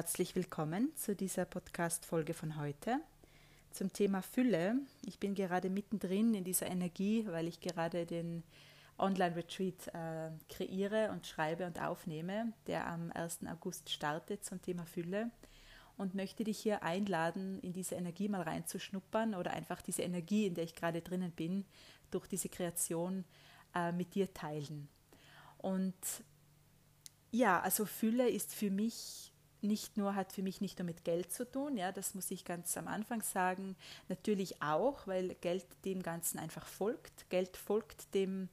herzlich willkommen zu dieser Podcast-Folge von heute zum Thema Fülle. Ich bin gerade mittendrin in dieser Energie, weil ich gerade den Online-Retreat äh, kreiere und schreibe und aufnehme, der am 1. August startet zum Thema Fülle und möchte dich hier einladen, in diese Energie mal reinzuschnuppern oder einfach diese Energie, in der ich gerade drinnen bin, durch diese Kreation äh, mit dir teilen. Und ja, also Fülle ist für mich nicht nur, hat für mich nicht nur mit Geld zu tun, ja, das muss ich ganz am Anfang sagen, natürlich auch, weil Geld dem Ganzen einfach folgt. Geld folgt dem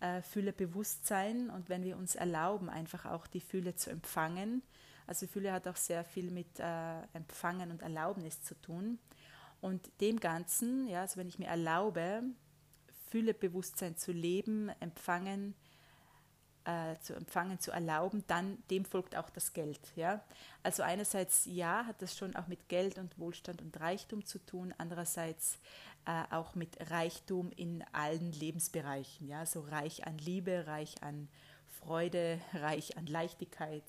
äh, Füllebewusstsein und wenn wir uns erlauben, einfach auch die Fülle zu empfangen, also Fülle hat auch sehr viel mit äh, Empfangen und Erlaubnis zu tun. Und dem Ganzen, ja, also wenn ich mir erlaube, Füllebewusstsein zu leben, empfangen, äh, zu empfangen, zu erlauben, dann dem folgt auch das Geld. Ja? Also einerseits ja, hat das schon auch mit Geld und Wohlstand und Reichtum zu tun, andererseits äh, auch mit Reichtum in allen Lebensbereichen. Ja? So reich an Liebe, reich an Freude, reich an Leichtigkeit,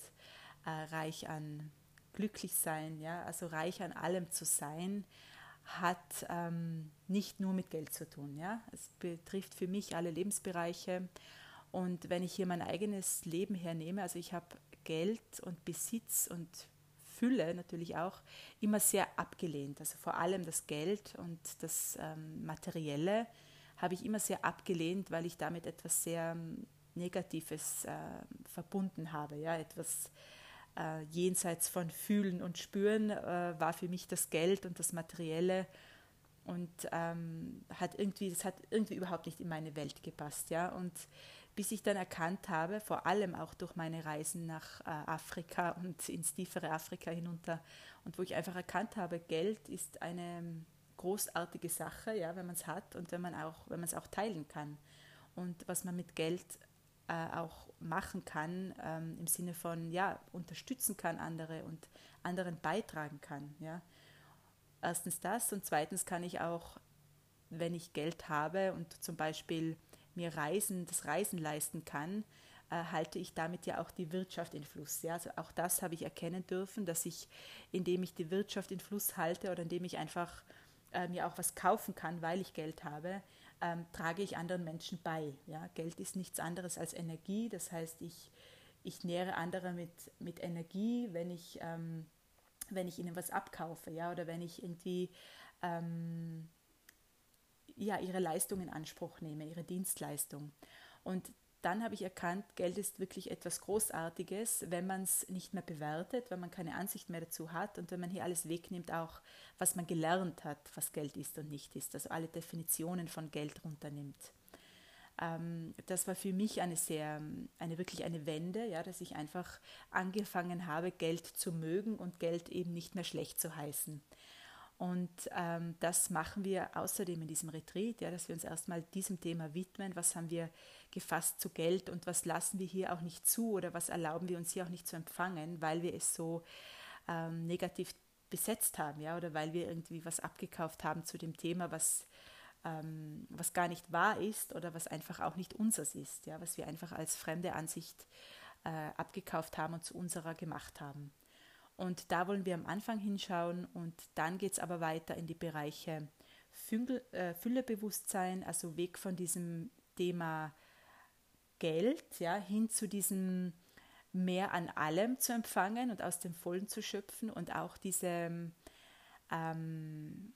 äh, reich an Glücklichsein, ja? also reich an allem zu sein, hat ähm, nicht nur mit Geld zu tun. Ja? Es betrifft für mich alle Lebensbereiche und wenn ich hier mein eigenes Leben hernehme, also ich habe Geld und Besitz und Fülle natürlich auch immer sehr abgelehnt. Also vor allem das Geld und das ähm, Materielle habe ich immer sehr abgelehnt, weil ich damit etwas sehr ähm, Negatives äh, verbunden habe. Ja, etwas äh, jenseits von Fühlen und Spüren äh, war für mich das Geld und das Materielle und ähm, hat irgendwie, das hat irgendwie überhaupt nicht in meine Welt gepasst. Ja, und bis ich dann erkannt habe, vor allem auch durch meine Reisen nach äh, Afrika und ins tiefere Afrika hinunter, und wo ich einfach erkannt habe, Geld ist eine großartige Sache, ja, wenn man es hat und wenn man auch, wenn man es auch teilen kann. Und was man mit Geld äh, auch machen kann, ähm, im Sinne von ja, unterstützen kann andere und anderen beitragen kann. Ja. Erstens das und zweitens kann ich auch, wenn ich Geld habe und zum Beispiel mir Reisen, das Reisen leisten kann, äh, halte ich damit ja auch die Wirtschaft in Fluss. Ja? Also auch das habe ich erkennen dürfen, dass ich, indem ich die Wirtschaft in Fluss halte oder indem ich einfach äh, mir auch was kaufen kann, weil ich Geld habe, ähm, trage ich anderen Menschen bei. Ja? Geld ist nichts anderes als Energie, das heißt, ich, ich nähere andere mit, mit Energie, wenn ich, ähm, wenn ich ihnen was abkaufe ja? oder wenn ich irgendwie ähm, ja, ihre Leistung in Anspruch nehme, ihre Dienstleistung. Und dann habe ich erkannt, Geld ist wirklich etwas Großartiges, wenn man es nicht mehr bewertet, wenn man keine Ansicht mehr dazu hat und wenn man hier alles wegnimmt, auch was man gelernt hat, was Geld ist und nicht ist, also alle Definitionen von Geld runternimmt. Ähm, das war für mich eine sehr, eine wirklich eine Wende, ja, dass ich einfach angefangen habe, Geld zu mögen und Geld eben nicht mehr schlecht zu heißen. Und ähm, das machen wir außerdem in diesem Retreat, ja, dass wir uns erstmal diesem Thema widmen. Was haben wir gefasst zu Geld und was lassen wir hier auch nicht zu oder was erlauben wir uns hier auch nicht zu empfangen, weil wir es so ähm, negativ besetzt haben, ja, oder weil wir irgendwie was abgekauft haben zu dem Thema, was, ähm, was gar nicht wahr ist oder was einfach auch nicht unseres ist, ja, was wir einfach als fremde Ansicht äh, abgekauft haben und zu unserer gemacht haben. Und da wollen wir am Anfang hinschauen und dann geht es aber weiter in die Bereiche äh, Füllebewusstsein, also weg von diesem Thema Geld ja, hin zu diesem mehr an allem zu empfangen und aus dem Vollen zu schöpfen und auch diese ähm,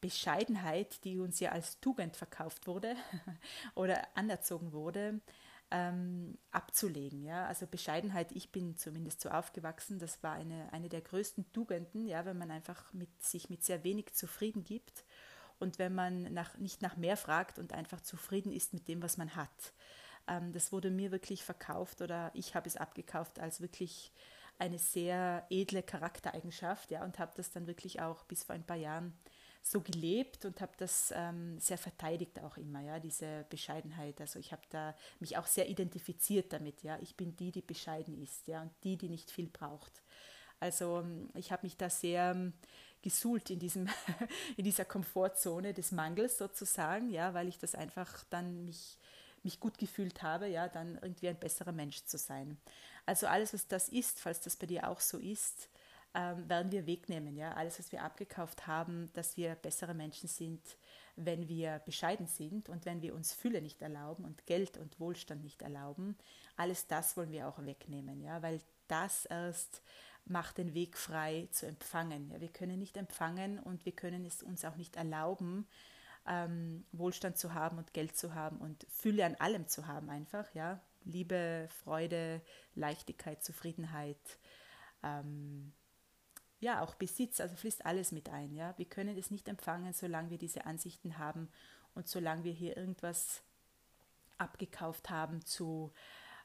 Bescheidenheit, die uns ja als Tugend verkauft wurde oder anerzogen wurde, ähm, abzulegen. Ja? Also Bescheidenheit, ich bin zumindest so aufgewachsen, das war eine, eine der größten Tugenden, ja, wenn man einfach mit, sich mit sehr wenig zufrieden gibt und wenn man nach, nicht nach mehr fragt und einfach zufrieden ist mit dem, was man hat. Ähm, das wurde mir wirklich verkauft oder ich habe es abgekauft als wirklich eine sehr edle Charaktereigenschaft ja, und habe das dann wirklich auch bis vor ein paar Jahren so gelebt und habe das ähm, sehr verteidigt auch immer, ja, diese Bescheidenheit. Also ich habe da mich auch sehr identifiziert damit, ja. Ich bin die, die bescheiden ist, ja, und die, die nicht viel braucht. Also ähm, ich habe mich da sehr ähm, gesuhlt in, diesem, in dieser Komfortzone des Mangels sozusagen, ja, weil ich das einfach dann mich, mich gut gefühlt habe, ja, dann irgendwie ein besserer Mensch zu sein. Also alles, was das ist, falls das bei dir auch so ist, ähm, werden wir wegnehmen. Ja? Alles, was wir abgekauft haben, dass wir bessere Menschen sind, wenn wir bescheiden sind und wenn wir uns Fülle nicht erlauben und Geld und Wohlstand nicht erlauben. Alles das wollen wir auch wegnehmen, ja? weil das erst macht den Weg frei zu empfangen. Ja? Wir können nicht empfangen und wir können es uns auch nicht erlauben, ähm, Wohlstand zu haben und Geld zu haben und Fülle an allem zu haben einfach, ja. Liebe, Freude, Leichtigkeit, Zufriedenheit, ähm, ja, auch Besitz, also fließt alles mit ein. Ja? Wir können es nicht empfangen, solange wir diese Ansichten haben und solange wir hier irgendwas abgekauft haben zu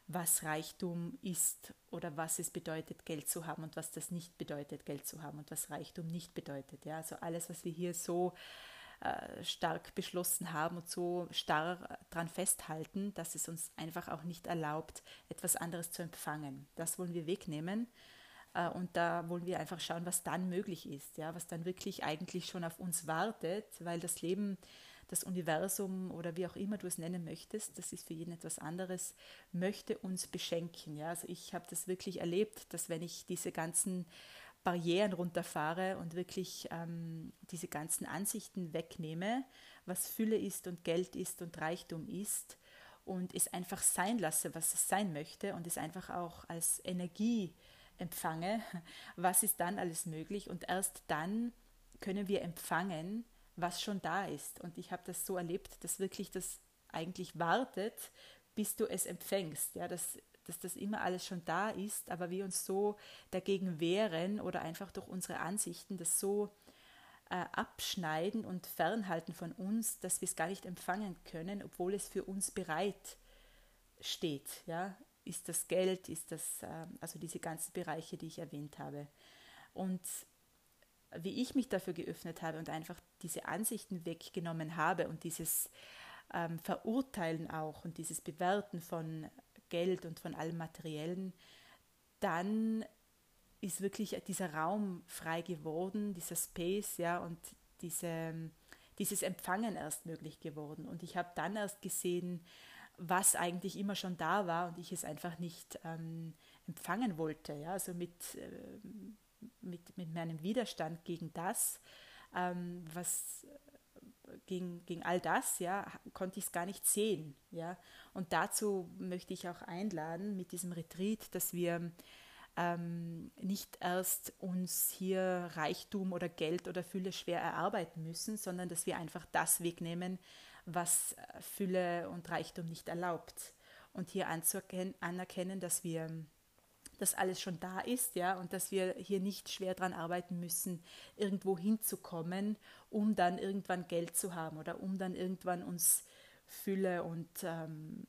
was Reichtum ist oder was es bedeutet, Geld zu haben und was das nicht bedeutet, Geld zu haben und was Reichtum nicht bedeutet. Ja? Also alles, was wir hier so äh, stark beschlossen haben und so starr daran festhalten, dass es uns einfach auch nicht erlaubt, etwas anderes zu empfangen. Das wollen wir wegnehmen und da wollen wir einfach schauen, was dann möglich ist, ja, was dann wirklich eigentlich schon auf uns wartet, weil das Leben, das Universum oder wie auch immer du es nennen möchtest, das ist für jeden etwas anderes, möchte uns beschenken. Ja. Also ich habe das wirklich erlebt, dass wenn ich diese ganzen Barrieren runterfahre und wirklich ähm, diese ganzen Ansichten wegnehme, was Fülle ist und Geld ist und Reichtum ist und es einfach sein lasse, was es sein möchte und es einfach auch als Energie empfange, was ist dann alles möglich und erst dann können wir empfangen, was schon da ist. Und ich habe das so erlebt, dass wirklich das eigentlich wartet, bis du es empfängst. Ja, dass, dass das immer alles schon da ist, aber wir uns so dagegen wehren oder einfach durch unsere Ansichten das so äh, abschneiden und fernhalten von uns, dass wir es gar nicht empfangen können, obwohl es für uns bereit steht. Ja, ist das Geld, ist das, ähm, also diese ganzen Bereiche, die ich erwähnt habe. Und wie ich mich dafür geöffnet habe und einfach diese Ansichten weggenommen habe und dieses ähm, Verurteilen auch und dieses Bewerten von Geld und von allem Materiellen, dann ist wirklich dieser Raum frei geworden, dieser Space, ja, und diese, dieses Empfangen erst möglich geworden. Und ich habe dann erst gesehen, was eigentlich immer schon da war und ich es einfach nicht ähm, empfangen wollte. Ja? Also mit, äh, mit, mit meinem Widerstand gegen das, ähm, was gegen, gegen all das, ja, konnte ich es gar nicht sehen. Ja? Und dazu möchte ich auch einladen mit diesem Retreat, dass wir ähm, nicht erst uns hier Reichtum oder Geld oder Fülle schwer erarbeiten müssen, sondern dass wir einfach das wegnehmen, was Fülle und Reichtum nicht erlaubt. Und hier anerkennen, dass wir dass alles schon da ist, ja, und dass wir hier nicht schwer daran arbeiten müssen, irgendwo hinzukommen, um dann irgendwann Geld zu haben oder um dann irgendwann uns Fülle und ähm,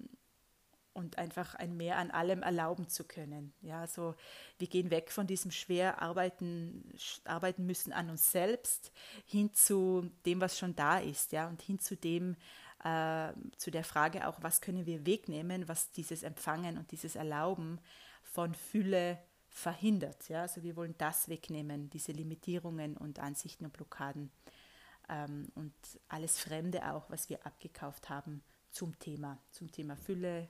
und einfach ein Mehr an allem erlauben zu können. Ja, also wir gehen weg von diesem schwer arbeiten, arbeiten müssen an uns selbst hin zu dem, was schon da ist, ja, und hin zu dem, äh, zu der Frage auch, was können wir wegnehmen, was dieses Empfangen und dieses Erlauben von Fülle verhindert. Ja, also wir wollen das wegnehmen, diese Limitierungen und Ansichten und Blockaden ähm, und alles Fremde auch, was wir abgekauft haben zum Thema, zum Thema Fülle,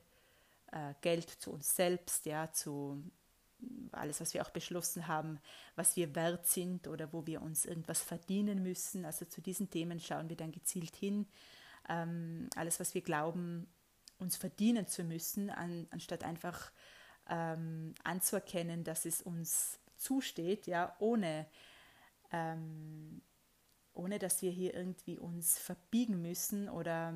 äh, Geld zu uns selbst, ja, zu alles, was wir auch beschlossen haben, was wir wert sind oder wo wir uns irgendwas verdienen müssen. Also zu diesen Themen schauen wir dann gezielt hin. Ähm, alles, was wir glauben, uns verdienen zu müssen, an, anstatt einfach ähm, anzuerkennen, dass es uns zusteht, ja, ohne, ähm, ohne dass wir hier irgendwie uns verbiegen müssen oder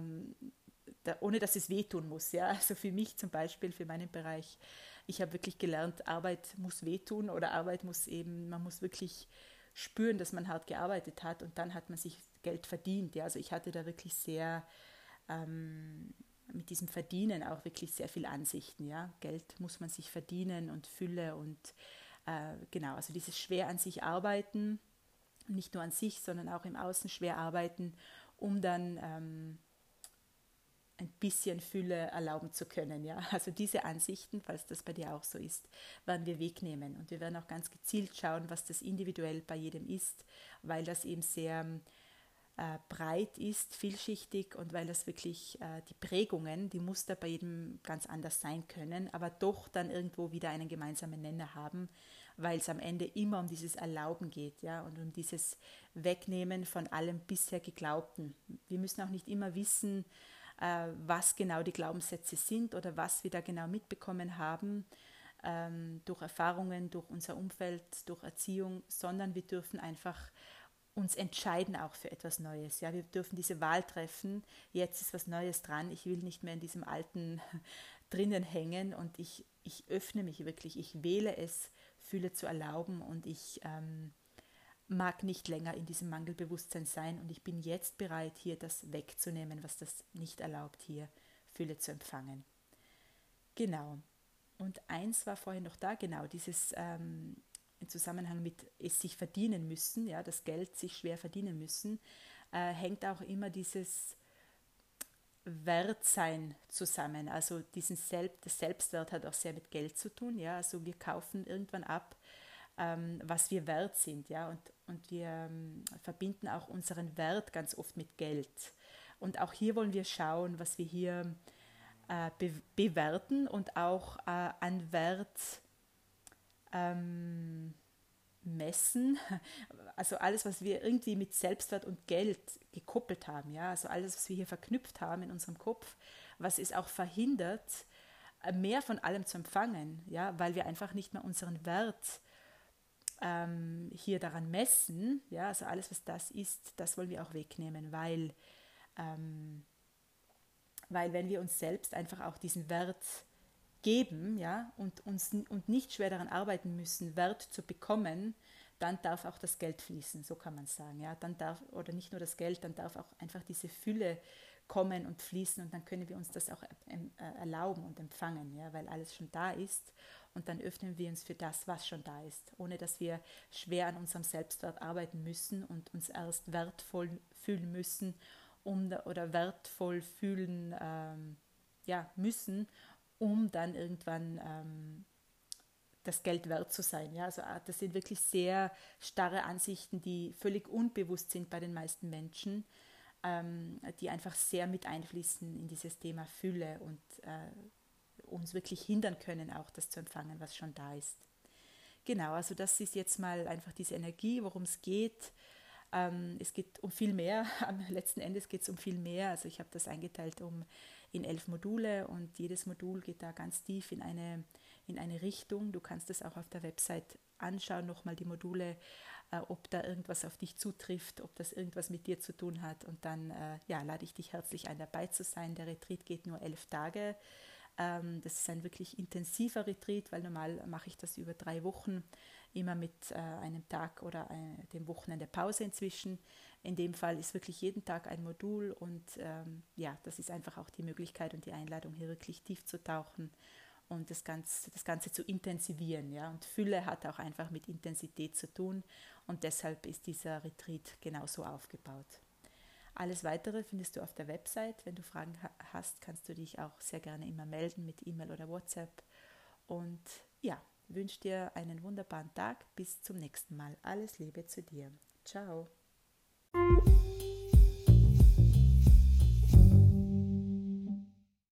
da, ohne dass es wehtun muss. Ja? Also für mich zum Beispiel, für meinen Bereich, ich habe wirklich gelernt, Arbeit muss wehtun oder Arbeit muss eben, man muss wirklich spüren, dass man hart gearbeitet hat und dann hat man sich Geld verdient. Ja? Also ich hatte da wirklich sehr ähm, mit diesem Verdienen auch wirklich sehr viel Ansichten. Ja? Geld muss man sich verdienen und Fülle und äh, genau, also dieses schwer an sich arbeiten, nicht nur an sich, sondern auch im Außen schwer arbeiten, um dann ähm, ein bisschen Fülle erlauben zu können. Ja? Also diese Ansichten, falls das bei dir auch so ist, werden wir wegnehmen. Und wir werden auch ganz gezielt schauen, was das individuell bei jedem ist, weil das eben sehr äh, breit ist, vielschichtig und weil das wirklich äh, die Prägungen, die Muster bei jedem ganz anders sein können, aber doch dann irgendwo wieder einen gemeinsamen Nenner haben, weil es am Ende immer um dieses Erlauben geht, ja, und um dieses Wegnehmen von allem bisher Geglaubten. Wir müssen auch nicht immer wissen, äh, was genau die Glaubenssätze sind oder was wir da genau mitbekommen haben ähm, durch Erfahrungen, durch unser Umfeld, durch Erziehung, sondern wir dürfen einfach uns entscheiden auch für etwas Neues. Ja, wir dürfen diese Wahl treffen. Jetzt ist was Neues dran. Ich will nicht mehr in diesem alten drinnen hängen und ich, ich öffne mich wirklich. Ich wähle es, Fühle zu erlauben und ich ähm, mag nicht länger in diesem Mangelbewusstsein sein und ich bin jetzt bereit, hier das wegzunehmen, was das nicht erlaubt, hier Fülle zu empfangen. Genau. Und eins war vorhin noch da, genau, dieses ähm, im Zusammenhang mit es sich verdienen müssen, ja, das Geld sich schwer verdienen müssen, äh, hängt auch immer dieses Wertsein zusammen. Also diesen Selbst, das Selbstwert hat auch sehr mit Geld zu tun. Ja? Also wir kaufen irgendwann ab, ähm, was wir wert sind. Ja? Und, und wir ähm, verbinden auch unseren Wert ganz oft mit Geld. Und auch hier wollen wir schauen, was wir hier äh, be bewerten und auch äh, an Wert ähm, messen. Also alles, was wir irgendwie mit Selbstwert und Geld gekoppelt haben, ja, also alles, was wir hier verknüpft haben in unserem Kopf, was es auch verhindert, mehr von allem zu empfangen, ja, weil wir einfach nicht mehr unseren Wert ähm, hier daran messen, ja, also alles, was das ist, das wollen wir auch wegnehmen, weil, ähm, weil wenn wir uns selbst einfach auch diesen Wert geben, ja, und uns und nicht schwer daran arbeiten müssen, Wert zu bekommen, dann darf auch das Geld fließen, so kann man sagen, ja, dann darf oder nicht nur das Geld, dann darf auch einfach diese Fülle kommen und fließen und dann können wir uns das auch äh, erlauben und empfangen, ja, weil alles schon da ist und dann öffnen wir uns für das, was schon da ist, ohne dass wir schwer an unserem Selbstwert arbeiten müssen und uns erst wertvoll fühlen müssen, um oder wertvoll fühlen ähm, ja, müssen, um dann irgendwann ähm, das Geld wert zu sein. Ja, also ah, das sind wirklich sehr starre Ansichten, die völlig unbewusst sind bei den meisten Menschen, ähm, die einfach sehr mit einfließen in dieses Thema Fülle und äh, uns wirklich hindern können, auch das zu empfangen, was schon da ist. Genau, also das ist jetzt mal einfach diese Energie, worum es geht. Ähm, es geht um viel mehr. Am letzten Endes geht es um viel mehr. Also ich habe das eingeteilt um in elf Module und jedes Modul geht da ganz tief in eine, in eine Richtung. Du kannst es auch auf der Website anschauen, nochmal die Module, äh, ob da irgendwas auf dich zutrifft, ob das irgendwas mit dir zu tun hat. Und dann äh, ja, lade ich dich herzlich ein, dabei zu sein. Der Retreat geht nur elf Tage. Ähm, das ist ein wirklich intensiver Retreat, weil normal mache ich das über drei Wochen, immer mit äh, einem Tag oder äh, dem Wochenende Pause inzwischen. In dem Fall ist wirklich jeden Tag ein Modul und ähm, ja, das ist einfach auch die Möglichkeit und die Einladung, hier wirklich tief zu tauchen und das Ganze, das Ganze zu intensivieren. Ja? Und Fülle hat auch einfach mit Intensität zu tun und deshalb ist dieser Retreat genauso aufgebaut. Alles weitere findest du auf der Website. Wenn du Fragen hast, kannst du dich auch sehr gerne immer melden mit E-Mail oder WhatsApp. Und ja, wünsche dir einen wunderbaren Tag. Bis zum nächsten Mal. Alles Liebe zu dir. Ciao.